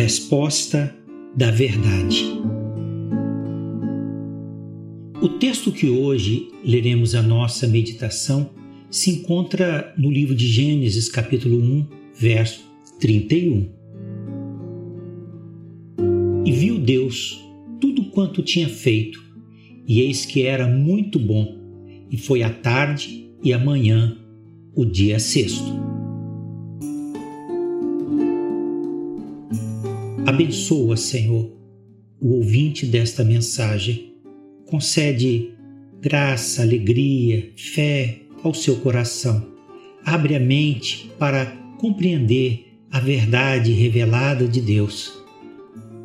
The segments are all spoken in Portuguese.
resposta da verdade. O texto que hoje leremos a nossa meditação se encontra no livro de Gênesis, capítulo 1, verso 31. E viu Deus tudo quanto tinha feito, e eis que era muito bom, e foi a tarde e a manhã, o dia sexto. Abençoa, Senhor, o ouvinte desta mensagem. Concede graça, alegria, fé ao seu coração. Abre a mente para compreender a verdade revelada de Deus.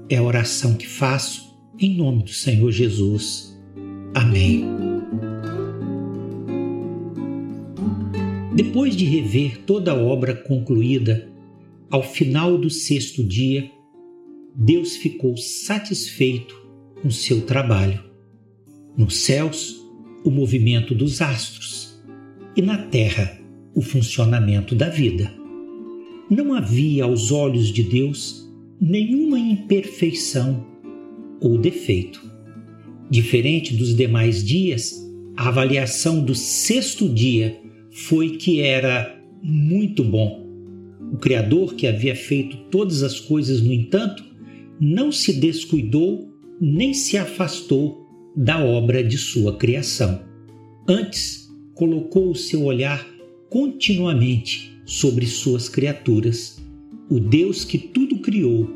É a oração que faço em nome do Senhor Jesus. Amém. Depois de rever toda a obra concluída, ao final do sexto dia, Deus ficou satisfeito com seu trabalho. Nos céus, o movimento dos astros, e na terra, o funcionamento da vida. Não havia aos olhos de Deus nenhuma imperfeição ou defeito. Diferente dos demais dias, a avaliação do sexto dia foi que era muito bom. O Criador, que havia feito todas as coisas, no entanto, não se descuidou nem se afastou da obra de sua criação. Antes, colocou o seu olhar continuamente sobre suas criaturas. O Deus que tudo criou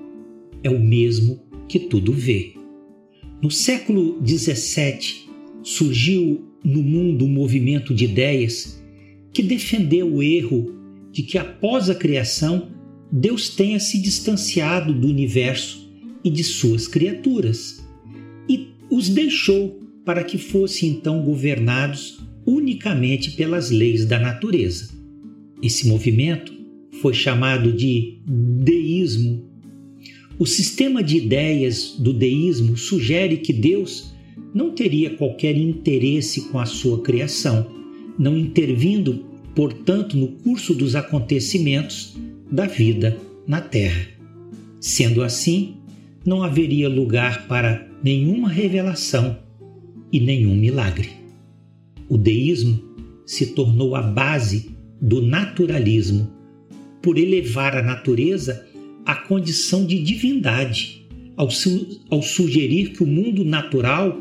é o mesmo que tudo vê. No século XVII, surgiu no mundo um movimento de ideias que defendeu o erro de que após a criação Deus tenha se distanciado do universo e de suas criaturas, e os deixou para que fossem então governados unicamente pelas leis da natureza. Esse movimento foi chamado de deísmo. O sistema de ideias do deísmo sugere que Deus não teria qualquer interesse com a sua criação, não intervindo, portanto, no curso dos acontecimentos da vida na Terra. Sendo assim, não haveria lugar para nenhuma revelação e nenhum milagre. O deísmo se tornou a base do naturalismo por elevar a natureza à condição de divindade, ao, su ao sugerir que o mundo natural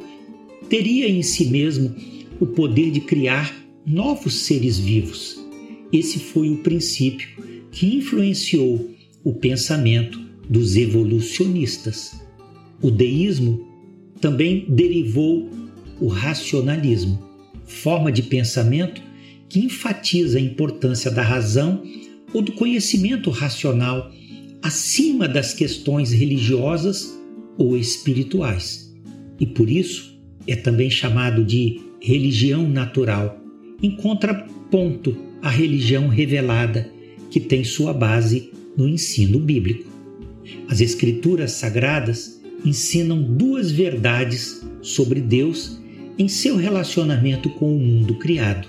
teria em si mesmo o poder de criar novos seres vivos. Esse foi o princípio que influenciou o pensamento dos evolucionistas. O deísmo também derivou o racionalismo, forma de pensamento que enfatiza a importância da razão ou do conhecimento racional acima das questões religiosas ou espirituais. E por isso é também chamado de religião natural, em contraponto à religião revelada, que tem sua base no ensino bíblico. As Escrituras Sagradas ensinam duas verdades sobre Deus em seu relacionamento com o mundo criado: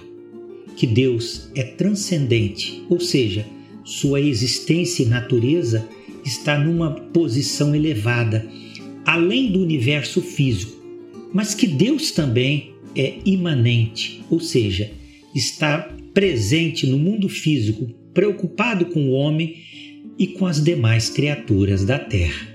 que Deus é transcendente, ou seja, sua existência e natureza está numa posição elevada, além do universo físico, mas que Deus também é imanente, ou seja, está presente no mundo físico, preocupado com o homem e com as demais criaturas da Terra.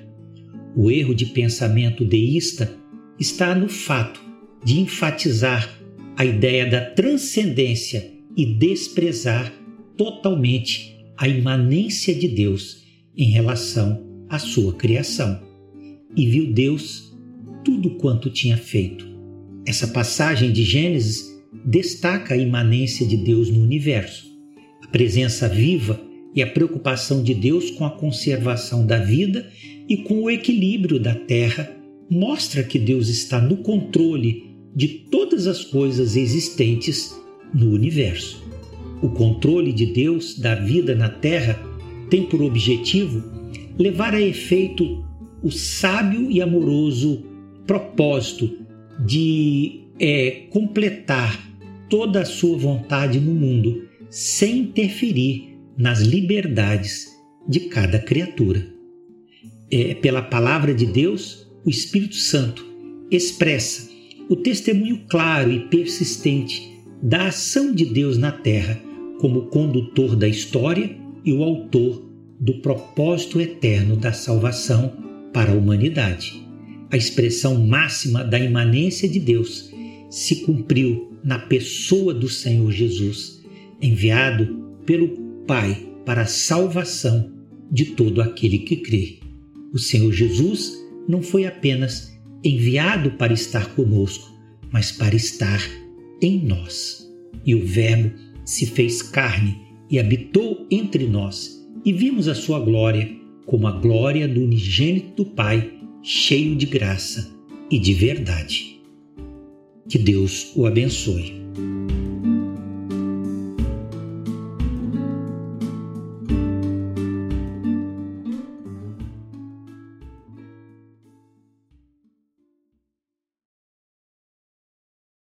O erro de pensamento deísta está no fato de enfatizar a ideia da transcendência e desprezar totalmente a imanência de Deus em relação à sua criação. E viu Deus tudo quanto tinha feito. Essa passagem de Gênesis destaca a imanência de Deus no universo, a presença viva e a preocupação de Deus com a conservação da vida e com o equilíbrio da terra mostra que Deus está no controle de todas as coisas existentes no universo. O controle de Deus da vida na terra tem por objetivo levar a efeito o sábio e amoroso propósito de é, completar toda a sua vontade no mundo sem interferir nas liberdades de cada criatura. é, pela palavra de Deus, o Espírito Santo expressa o testemunho claro e persistente da ação de Deus na terra como condutor da história e o autor do propósito eterno da salvação para a humanidade. A expressão máxima da imanência de Deus se cumpriu na pessoa do Senhor Jesus, enviado pelo Pai para a salvação de todo aquele que crê. O Senhor Jesus não foi apenas enviado para estar conosco, mas para estar em nós. E o Verbo se fez carne e habitou entre nós, e vimos a sua glória como a glória do unigênito do Pai, cheio de graça e de verdade. Que Deus o abençoe.